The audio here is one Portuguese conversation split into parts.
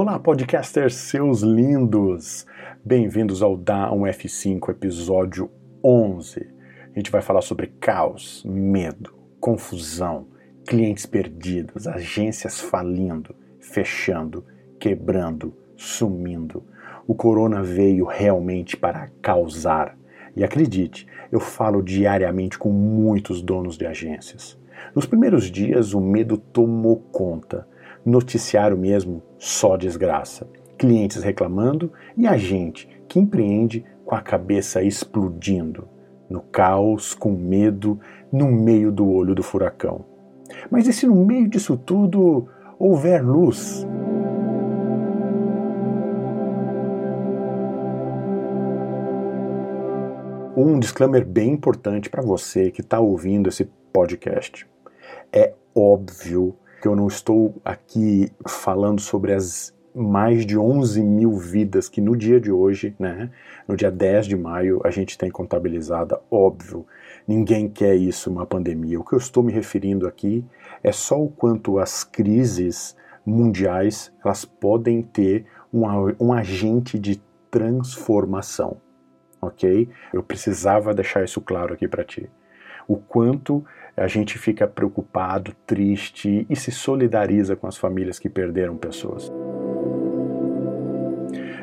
Olá, podcasters, seus lindos! Bem-vindos ao um F5, episódio 11. A gente vai falar sobre caos, medo, confusão, clientes perdidos, agências falindo, fechando, quebrando, sumindo. O corona veio realmente para causar. E acredite, eu falo diariamente com muitos donos de agências. Nos primeiros dias, o medo tomou conta. Noticiário mesmo, só desgraça. Clientes reclamando e a gente que empreende com a cabeça explodindo. No caos, com medo, no meio do olho do furacão. Mas e se no meio disso tudo houver luz? Um disclaimer bem importante para você que está ouvindo esse podcast. É óbvio que eu não estou aqui falando sobre as mais de 11 mil vidas que no dia de hoje, né, no dia 10 de maio, a gente tem contabilizada, óbvio. Ninguém quer isso, uma pandemia. O que eu estou me referindo aqui é só o quanto as crises mundiais elas podem ter um, um agente de transformação, ok? Eu precisava deixar isso claro aqui para ti. O quanto a gente fica preocupado, triste e se solidariza com as famílias que perderam pessoas.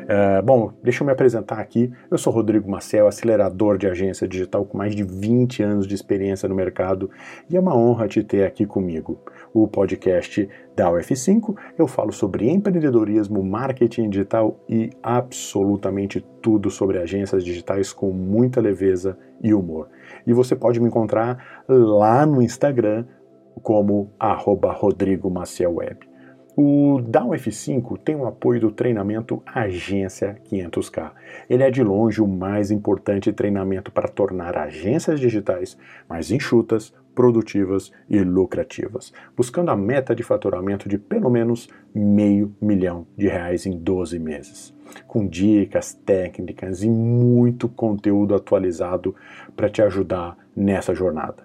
Uh, bom, deixa eu me apresentar aqui. Eu sou Rodrigo Marcel, acelerador de agência digital com mais de 20 anos de experiência no mercado e é uma honra te ter aqui comigo. O podcast da UF5 eu falo sobre empreendedorismo, marketing digital e absolutamente tudo sobre agências digitais com muita leveza e humor. E você pode me encontrar lá no Instagram como arroba Rodrigo Maciel Web. O Down F5 tem o apoio do treinamento Agência 500K. Ele é de longe o mais importante treinamento para tornar agências digitais mais enxutas, produtivas e lucrativas, buscando a meta de faturamento de pelo menos meio milhão de reais em 12 meses, com dicas, técnicas e muito conteúdo atualizado para te ajudar nessa jornada.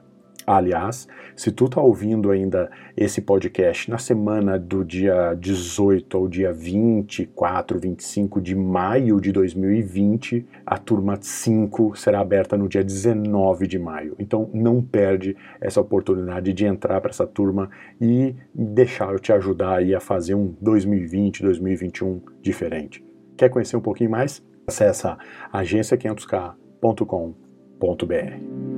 Aliás, se tu tá ouvindo ainda esse podcast na semana do dia 18 ao dia 24, 25 de maio de 2020, a turma 5 será aberta no dia 19 de maio. Então não perde essa oportunidade de entrar para essa turma e deixar eu te ajudar aí a fazer um 2020, 2021 diferente. Quer conhecer um pouquinho mais? Acesse agência500k.com.br.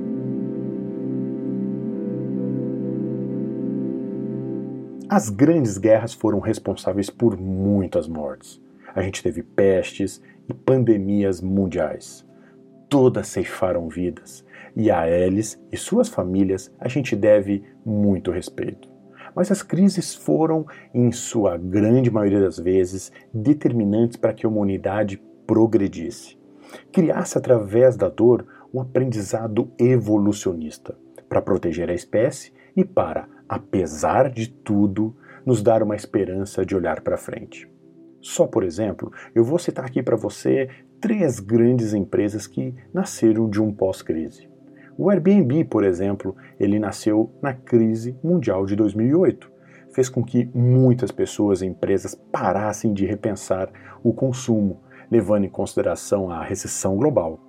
As grandes guerras foram responsáveis por muitas mortes. A gente teve pestes e pandemias mundiais. Todas ceifaram vidas, e a eles e suas famílias a gente deve muito respeito. Mas as crises foram, em sua grande maioria das vezes, determinantes para que a humanidade progredisse. Criasse através da dor um aprendizado evolucionista para proteger a espécie e para apesar de tudo, nos dar uma esperança de olhar para frente. Só por exemplo, eu vou citar aqui para você três grandes empresas que nasceram de um pós-crise. O Airbnb, por exemplo, ele nasceu na crise mundial de 2008. Fez com que muitas pessoas e empresas parassem de repensar o consumo, levando em consideração a recessão global,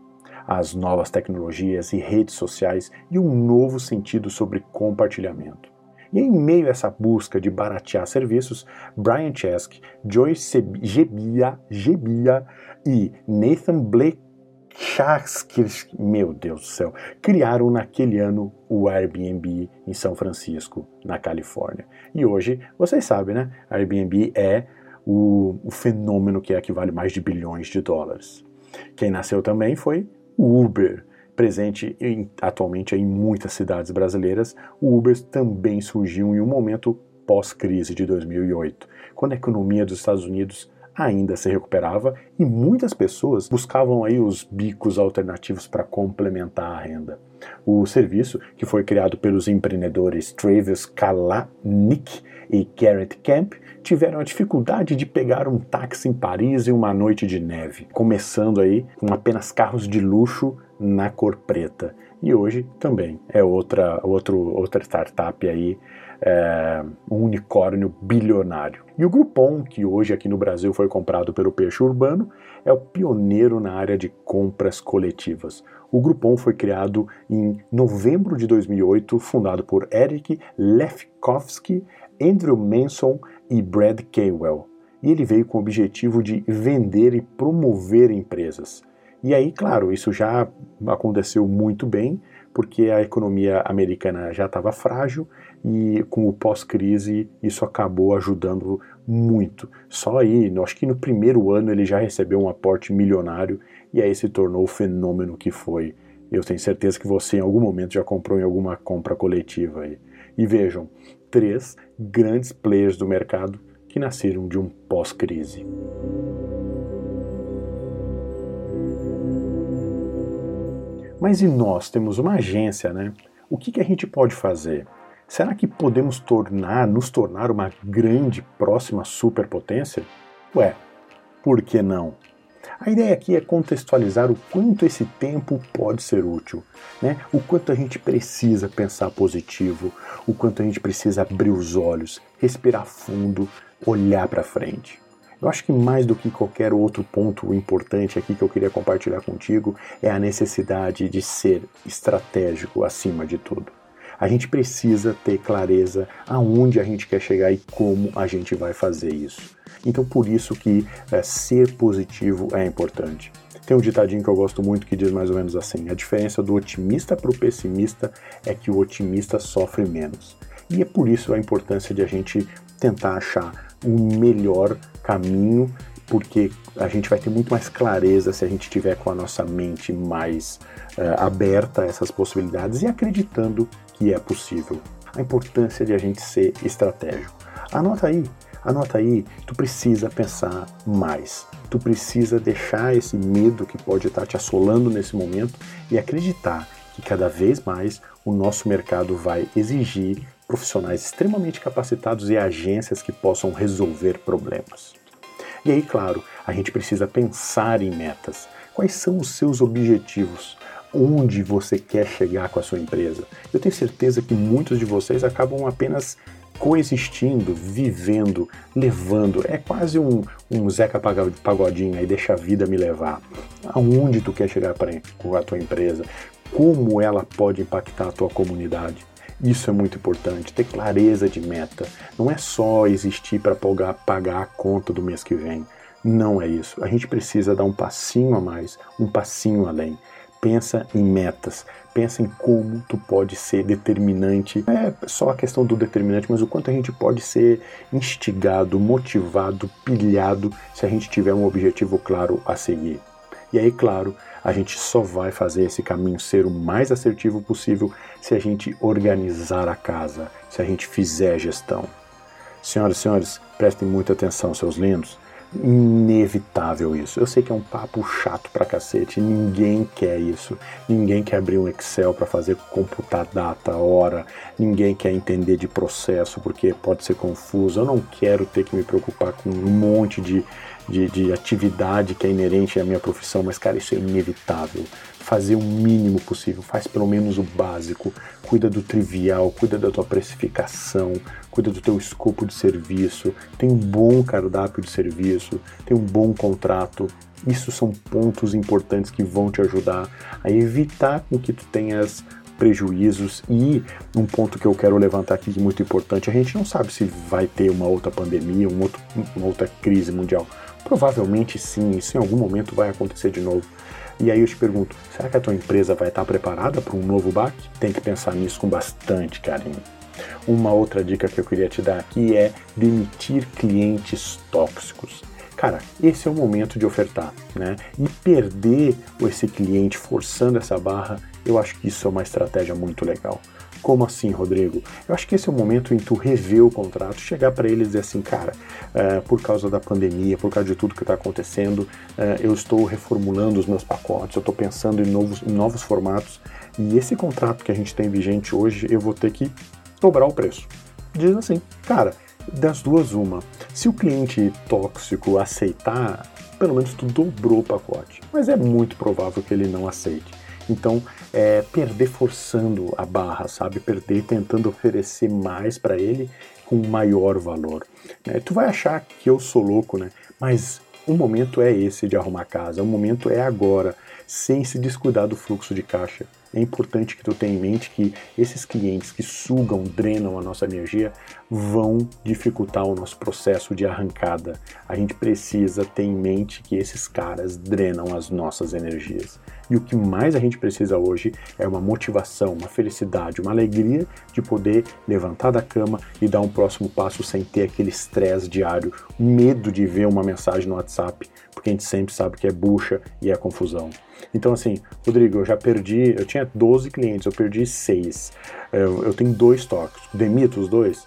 as novas tecnologias e redes sociais e um novo sentido sobre compartilhamento. E em meio a essa busca de baratear serviços, Brian Chesky, Joy Gebia, Gebia e Nathan Blake meu Deus do céu, criaram naquele ano o Airbnb em São Francisco, na Califórnia. E hoje, vocês sabem, né? Airbnb é o, o fenômeno que equivale mais de bilhões de dólares. Quem nasceu também foi o Uber, presente em, atualmente em muitas cidades brasileiras, o Uber também surgiu em um momento pós-crise de 2008, quando a economia dos Estados Unidos ainda se recuperava e muitas pessoas buscavam aí os bicos alternativos para complementar a renda. O serviço, que foi criado pelos empreendedores Travis Kalanick e Garrett Camp, tiveram a dificuldade de pegar um táxi em Paris em uma noite de neve, começando aí com apenas carros de luxo na cor preta. E hoje também é outra, outro, outra startup aí, é, um unicórnio bilionário. E o Groupon, que hoje aqui no Brasil foi comprado pelo Peixe Urbano, é o pioneiro na área de compras coletivas. O Groupon foi criado em novembro de 2008, fundado por Eric Lefkowski, Andrew Manson e Brad Caywell. E ele veio com o objetivo de vender e promover empresas. E aí, claro, isso já aconteceu muito bem, porque a economia americana já estava frágil e com o pós-crise isso acabou ajudando muito. Só aí, acho que no primeiro ano ele já recebeu um aporte milionário e aí se tornou o fenômeno que foi. Eu tenho certeza que você em algum momento já comprou em alguma compra coletiva aí. E vejam, três grandes players do mercado que nasceram de um pós-crise. Mas e nós temos uma agência, né? O que, que a gente pode fazer? Será que podemos tornar, nos tornar uma grande próxima superpotência? Ué, por que não? A ideia aqui é contextualizar o quanto esse tempo pode ser útil, né? o quanto a gente precisa pensar positivo, o quanto a gente precisa abrir os olhos, respirar fundo, olhar para frente. Eu acho que mais do que qualquer outro ponto importante aqui que eu queria compartilhar contigo é a necessidade de ser estratégico acima de tudo. A gente precisa ter clareza aonde a gente quer chegar e como a gente vai fazer isso. Então, por isso que é, ser positivo é importante. Tem um ditadinho que eu gosto muito que diz mais ou menos assim: a diferença do otimista para o pessimista é que o otimista sofre menos. E é por isso a importância de a gente tentar achar um melhor caminho, porque a gente vai ter muito mais clareza se a gente tiver com a nossa mente mais uh, aberta a essas possibilidades e acreditando que é possível. A importância de a gente ser estratégico. Anota aí, anota aí, tu precisa pensar mais. Tu precisa deixar esse medo que pode estar te assolando nesse momento e acreditar que cada vez mais o nosso mercado vai exigir profissionais extremamente capacitados e agências que possam resolver problemas. E aí, claro, a gente precisa pensar em metas. Quais são os seus objetivos? Onde você quer chegar com a sua empresa? Eu tenho certeza que muitos de vocês acabam apenas coexistindo, vivendo, levando. É quase um, um Zeca Pagodinho aí, deixa a vida me levar. Aonde tu quer chegar pra, com a tua empresa? Como ela pode impactar a tua comunidade? Isso é muito importante, ter clareza de meta. Não é só existir para pagar a conta do mês que vem. Não é isso. A gente precisa dar um passinho a mais, um passinho além. Pensa em metas, pensa em como tu pode ser determinante. Não é só a questão do determinante, mas o quanto a gente pode ser instigado, motivado, pilhado se a gente tiver um objetivo claro a seguir. E aí, claro, a gente só vai fazer esse caminho ser o mais assertivo possível se a gente organizar a casa, se a gente fizer gestão. Senhoras e senhores, prestem muita atenção, seus lindos. Inevitável isso. Eu sei que é um papo chato pra cacete, ninguém quer isso. Ninguém quer abrir um Excel para fazer computar data, hora, ninguém quer entender de processo porque pode ser confuso. Eu não quero ter que me preocupar com um monte de de, de atividade que é inerente à minha profissão, mas, cara, isso é inevitável. Fazer o mínimo possível, faz pelo menos o básico, cuida do trivial, cuida da tua precificação, cuida do teu escopo de serviço, tem um bom cardápio de serviço, tem um bom contrato. Isso são pontos importantes que vão te ajudar a evitar com que tu tenhas prejuízos e um ponto que eu quero levantar aqui muito importante, a gente não sabe se vai ter uma outra pandemia, um outro, uma outra crise mundial. Provavelmente sim, isso em algum momento vai acontecer de novo. E aí eu te pergunto, será que a tua empresa vai estar preparada para um novo baque? Tem que pensar nisso com bastante carinho. Uma outra dica que eu queria te dar aqui é demitir clientes tóxicos. Cara, esse é o momento de ofertar, né? E perder esse cliente forçando essa barra, eu acho que isso é uma estratégia muito legal. Como assim, Rodrigo? Eu acho que esse é o momento em tu rever o contrato, chegar para ele e dizer assim, cara, uh, por causa da pandemia, por causa de tudo que está acontecendo, uh, eu estou reformulando os meus pacotes, eu estou pensando em novos, em novos formatos e esse contrato que a gente tem vigente hoje, eu vou ter que dobrar o preço. Diz assim, cara, das duas uma. Se o cliente tóxico aceitar, pelo menos tu dobrou o pacote, mas é muito provável que ele não aceite. Então, é perder forçando a barra, sabe? Perder tentando oferecer mais para ele com maior valor. Né? Tu vai achar que eu sou louco, né? Mas o momento é esse de arrumar casa, o momento é agora, sem se descuidar do fluxo de caixa. É importante que tu tenha em mente que esses clientes que sugam, drenam a nossa energia vão dificultar o nosso processo de arrancada. A gente precisa ter em mente que esses caras drenam as nossas energias. E o que mais a gente precisa hoje é uma motivação, uma felicidade, uma alegria de poder levantar da cama e dar um próximo passo sem ter aquele estresse diário, medo de ver uma mensagem no WhatsApp, porque a gente sempre sabe que é bucha e é confusão. Então, assim, Rodrigo, eu já perdi, eu tinha 12 clientes, eu perdi 6. Eu, eu tenho dois toques. Demito os dois?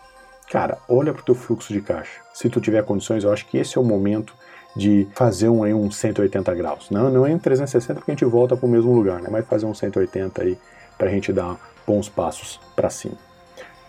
Cara, olha para o teu fluxo de caixa. Se tu tiver condições, eu acho que esse é o momento de fazer um, um 180 graus. Não, não é em 360 porque a gente volta para o mesmo lugar, né? mas fazer um 180 aí para a gente dar bons passos para cima.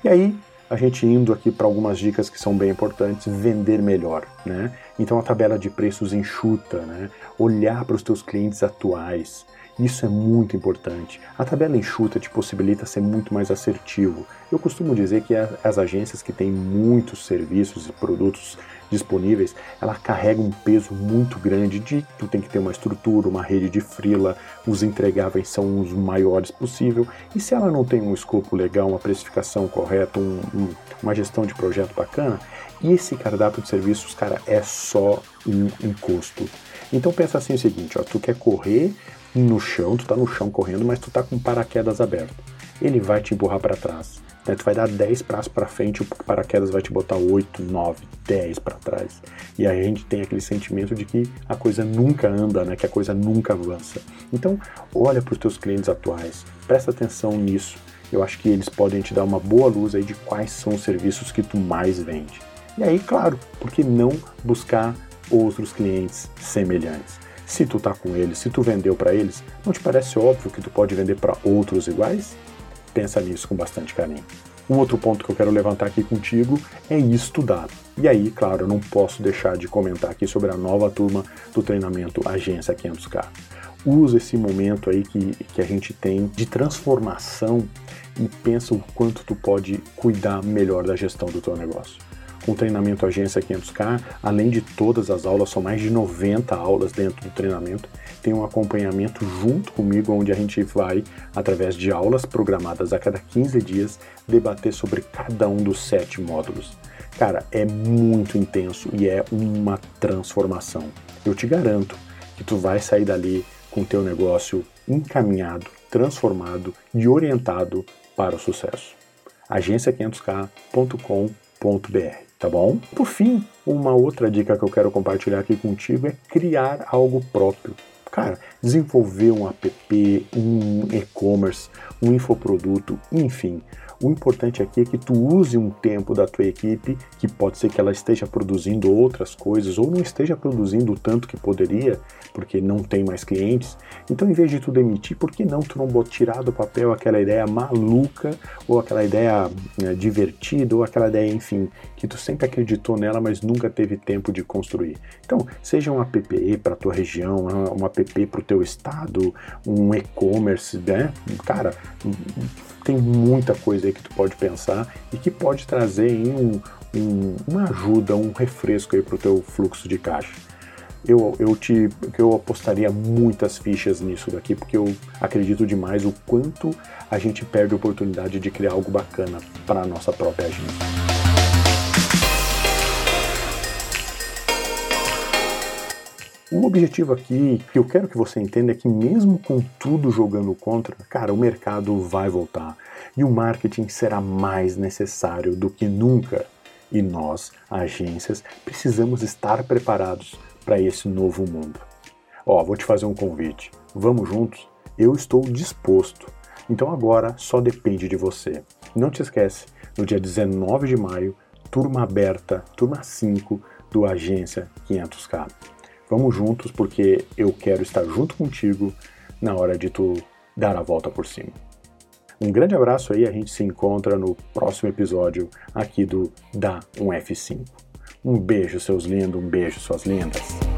E aí, a gente indo aqui para algumas dicas que são bem importantes, vender melhor, né? Então a tabela de preços enxuta, né? Olhar para os teus clientes atuais, isso é muito importante. A tabela enxuta te possibilita ser muito mais assertivo. Eu costumo dizer que as agências que têm muitos serviços e produtos disponíveis, ela carrega um peso muito grande de tu tem que ter uma estrutura, uma rede de frila, os entregáveis são os maiores possível. E se ela não tem um escopo legal, uma precificação correta, um, um, uma gestão de projeto bacana, esse cardápio de serviços, cara, é só um, um custo. Então pensa assim o seguinte, ó, tu quer correr no chão, tu tá no chão correndo, mas tu tá com paraquedas aberto. Ele vai te empurrar para trás. Né? Tu vai dar 10 passos para frente, o paraquedas vai te botar 8, 9, 10 para trás. E aí a gente tem aquele sentimento de que a coisa nunca anda, né? que a coisa nunca avança. Então, olha para os teus clientes atuais, presta atenção nisso. Eu acho que eles podem te dar uma boa luz aí de quais são os serviços que tu mais vende. E aí, claro, por que não buscar outros clientes semelhantes? Se tu tá com eles, se tu vendeu para eles, não te parece óbvio que tu pode vender para outros iguais? pensa nisso com bastante carinho. Um outro ponto que eu quero levantar aqui contigo é estudar. E aí, claro, eu não posso deixar de comentar aqui sobre a nova turma do treinamento Agência 500K. Usa esse momento aí que, que a gente tem de transformação e pensa o quanto tu pode cuidar melhor da gestão do teu negócio com o treinamento Agência 500K, além de todas as aulas, são mais de 90 aulas dentro do treinamento, tem um acompanhamento junto comigo, onde a gente vai, através de aulas programadas a cada 15 dias, debater sobre cada um dos sete módulos. Cara, é muito intenso e é uma transformação. Eu te garanto que tu vai sair dali com o teu negócio encaminhado, transformado e orientado para o sucesso. agência500k.com.br tá bom? Por fim, uma outra dica que eu quero compartilhar aqui contigo é criar algo próprio. Cara, desenvolver um app, um e-commerce, um infoproduto, enfim, o importante aqui é que tu use um tempo da tua equipe, que pode ser que ela esteja produzindo outras coisas ou não esteja produzindo o tanto que poderia, porque não tem mais clientes. Então, em vez de tu demitir, por que não tu não tirar do papel aquela ideia maluca ou aquela ideia né, divertida ou aquela ideia, enfim, que tu sempre acreditou nela, mas nunca teve tempo de construir. Então, seja um app para tua região, um app para o teu estado, um e-commerce, né? Cara, tem muita coisa aí que tu pode pensar e que pode trazer um, um, uma ajuda, um refresco aí para o teu fluxo de caixa. Eu, eu, te, eu apostaria muitas fichas nisso daqui, porque eu acredito demais o quanto a gente perde a oportunidade de criar algo bacana para a nossa própria agência. O objetivo aqui, que eu quero que você entenda, é que mesmo com tudo jogando contra, cara, o mercado vai voltar e o marketing será mais necessário do que nunca. E nós, agências, precisamos estar preparados para esse novo mundo. Ó, vou te fazer um convite. Vamos juntos? Eu estou disposto. Então agora só depende de você. Não te esquece, no dia 19 de maio, turma aberta, turma 5 do Agência 500K. Vamos juntos porque eu quero estar junto contigo na hora de tu dar a volta por cima. Um grande abraço aí, a gente se encontra no próximo episódio aqui do Da um F5. Um beijo, seus lindos, um beijo, suas lindas.